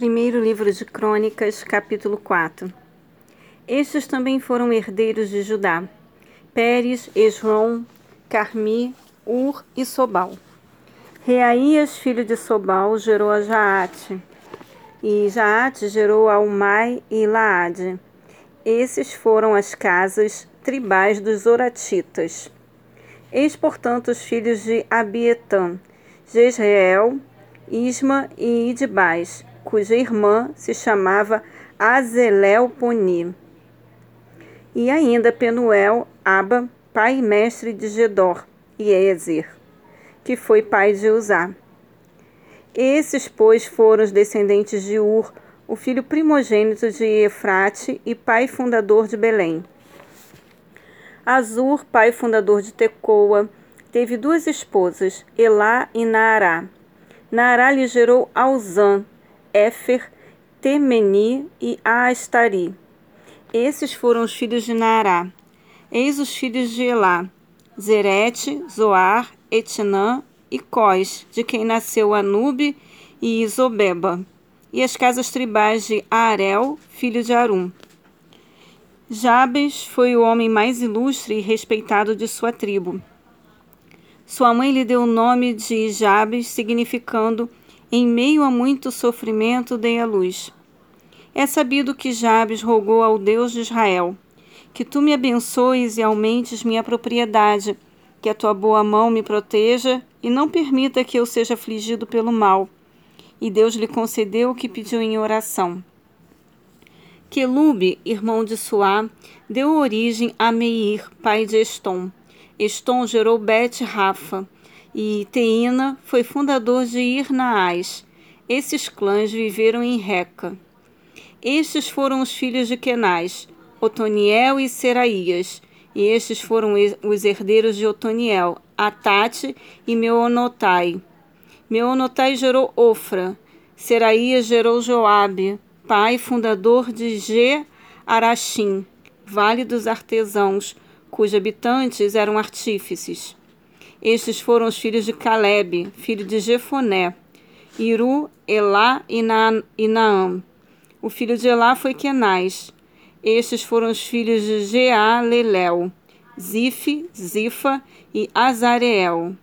Primeiro livro de Crônicas, capítulo 4. Estes também foram herdeiros de Judá: Pérez, Esrom, Carmi, Ur e Sobal. Reaías, filho de Sobal, gerou a Jaate, e Jaate gerou a Umai e Laade. Esses foram as casas tribais dos Oratitas. Eis, portanto, os filhos de Abietã, Jezreel, Isma e Idbais, cuja irmã se chamava Azelelponi. E ainda Penuel, Aba, pai e mestre de Gedor, e Ezer, que foi pai de Uzá. Esses, pois, foram os descendentes de Ur, o filho primogênito de Efrate e pai fundador de Belém. Azur, pai fundador de Tecoa, teve duas esposas, Elá e Naará. Naará lhe gerou Alzã, Éfer, Temeni e Astari. Esses foram os filhos de Naará. Eis os filhos de Elá, Zerete, Zoar, Etnã e Cós, de quem nasceu Anube e Isobeba, e as casas tribais de Arel, filho de Arum. Jabes foi o homem mais ilustre e respeitado de sua tribo. Sua mãe lhe deu o nome de Jabes, significando em meio a muito sofrimento dei a luz. É sabido que Jabes rogou ao Deus de Israel: Que tu me abençoes e aumentes minha propriedade, que a tua boa mão me proteja e não permita que eu seja afligido pelo mal. E Deus lhe concedeu o que pediu em oração. Quelube, irmão de Suá, deu origem a Meir, pai de Estom. Estom gerou Bet-Rafa e Teína foi fundador de Irnaás. Esses clãs viveram em Reca. Estes foram os filhos de Kenaz, Otoniel e Seraías. E estes foram os herdeiros de Otoniel, Atate e Meonotai. Meonotai gerou Ofra. Seraías gerou Joabe, pai fundador de Ge Arachim, Vale dos Artesãos, cujos habitantes eram artífices. Estes foram os filhos de Caleb, filho de Jefoné, Iru, Elá e, Na e Naam. O filho de Elá foi Kenaz. Estes foram os filhos de Jealelel, Zif, Zifa e Azareel.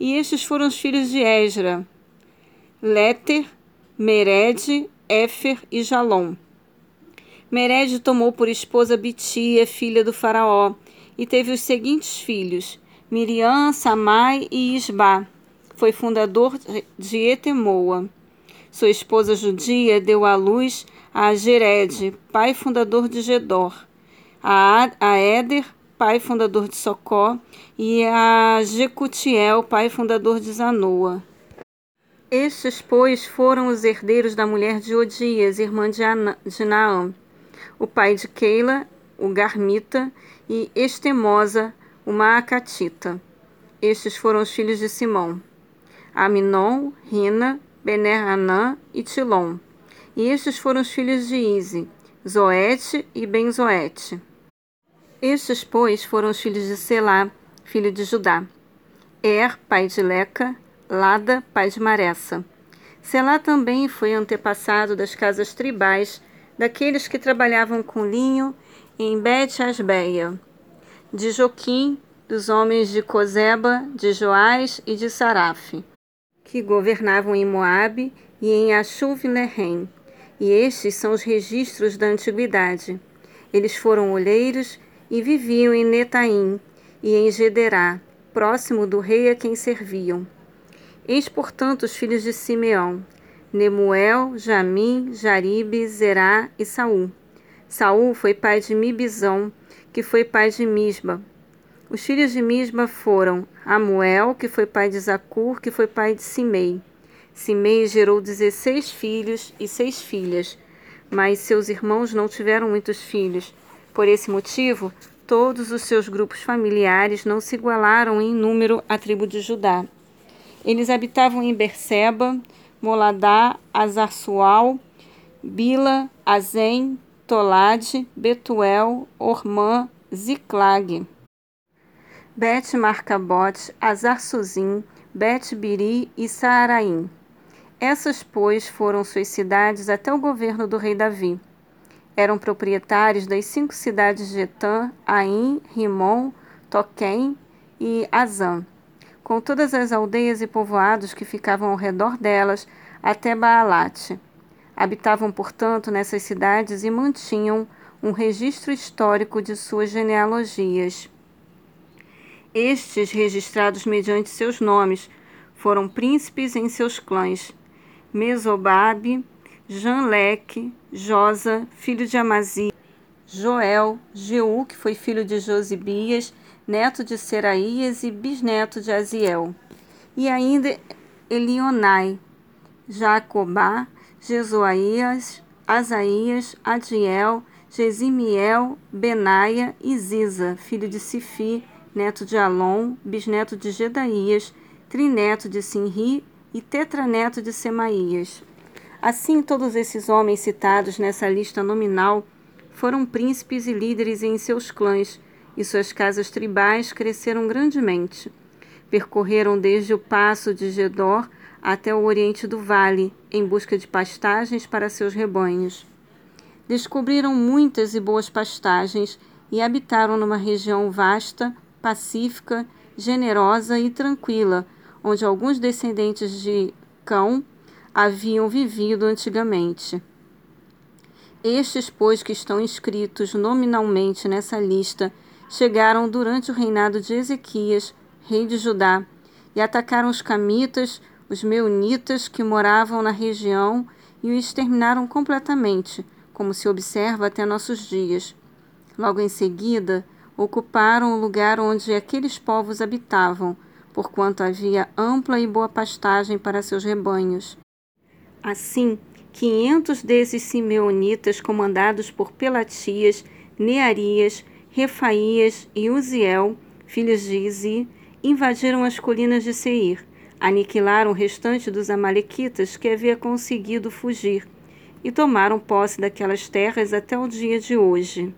E estes foram os filhos de Esra, Leter, Mered, Éfer e Jalom. Mered tomou por esposa Bitia, filha do faraó, e teve os seguintes filhos: Miriam, Samai e Isba. Foi fundador de Etemoa. Sua esposa judia deu à luz a Gered, pai fundador de Gedor, a, a Éder, pai fundador de Socó, e a Jecutiel, pai fundador de Zanoa. Estes, pois, foram os herdeiros da mulher de Odias, irmã de, de Naam, o pai de Keila, o Garmita, e Estemosa, uma acatita. Estes foram os filhos de Simão: Aminon, Rina, Bener-Anã e Tilom. E estes foram os filhos de Ize, Zoete e Benzoete. Estes, pois, foram os filhos de Selá, filho de Judá. Er, pai de Leca, Lada, pai de Maressa. Selá também foi antepassado das casas tribais daqueles que trabalhavam com linho em Bet-Asbeia de Joquim, dos homens de Cozeba, de Joás e de Saraf, que governavam em Moabe e em Achuv-Lehem. E estes são os registros da antiguidade. Eles foram olheiros e viviam em Netaim e em Gederá, próximo do rei a quem serviam. Eis, portanto, os filhos de Simeão: Nemuel, Jamim, Jaribe, Zerá e Saul. Saul foi pai de Mibizão, que foi pai de Misba. Os filhos de Misba foram Amuel, que foi pai de Zacur, que foi pai de Simei. Simei gerou dezesseis filhos e seis filhas, mas seus irmãos não tiveram muitos filhos. Por esse motivo, todos os seus grupos familiares não se igualaram em número à tribo de Judá. Eles habitavam em Berseba, Moladá, Azarsual, Bila, Azem, Tolade, Betuel, Ormã, Ziclag. Bet Marcabot, Azar Suzim, Bet Biri e Saaraim. Essas, pois, foram suas cidades até o governo do rei Davi. Eram proprietários das cinco cidades de Etã, Aim, Rimon, Toquém e Azã, com todas as aldeias e povoados que ficavam ao redor delas, até Baalate. Habitavam, portanto, nessas cidades e mantinham um registro histórico de suas genealogias. Estes, registrados mediante seus nomes, foram príncipes em seus clãs. Mesobabe, Janleque, Josa, filho de Amazi, Joel, Jeú, que foi filho de Josibias, neto de Seraías e bisneto de Aziel. E ainda Elionai, Jacobá, Jesuaías, Asaías, Adiel, Gesimiel, Benaia e Ziza, filho de Sifi, neto de Alon, bisneto de Gedaías, trineto de Sinri e tetraneto de Semaías. Assim, todos esses homens citados nessa lista nominal foram príncipes e líderes em seus clãs, e suas casas tribais cresceram grandemente. Percorreram desde o passo de Gedor até o oriente do vale, em busca de pastagens para seus rebanhos. Descobriram muitas e boas pastagens e habitaram numa região vasta, pacífica, generosa e tranquila, onde alguns descendentes de Cão haviam vivido antigamente. Estes, pois, que estão inscritos nominalmente nessa lista, chegaram durante o reinado de Ezequias, rei de Judá, e atacaram os camitas, os meunitas que moravam na região e o exterminaram completamente, como se observa até nossos dias. Logo em seguida, ocuparam o lugar onde aqueles povos habitavam, porquanto havia ampla e boa pastagem para seus rebanhos. Assim, quinhentos desses simeonitas, comandados por Pelatias, Nearias, Refaías e Uziel, filhos de Izi, invadiram as colinas de Seir, aniquilaram o restante dos amalequitas que havia conseguido fugir e tomaram posse daquelas terras até o dia de hoje.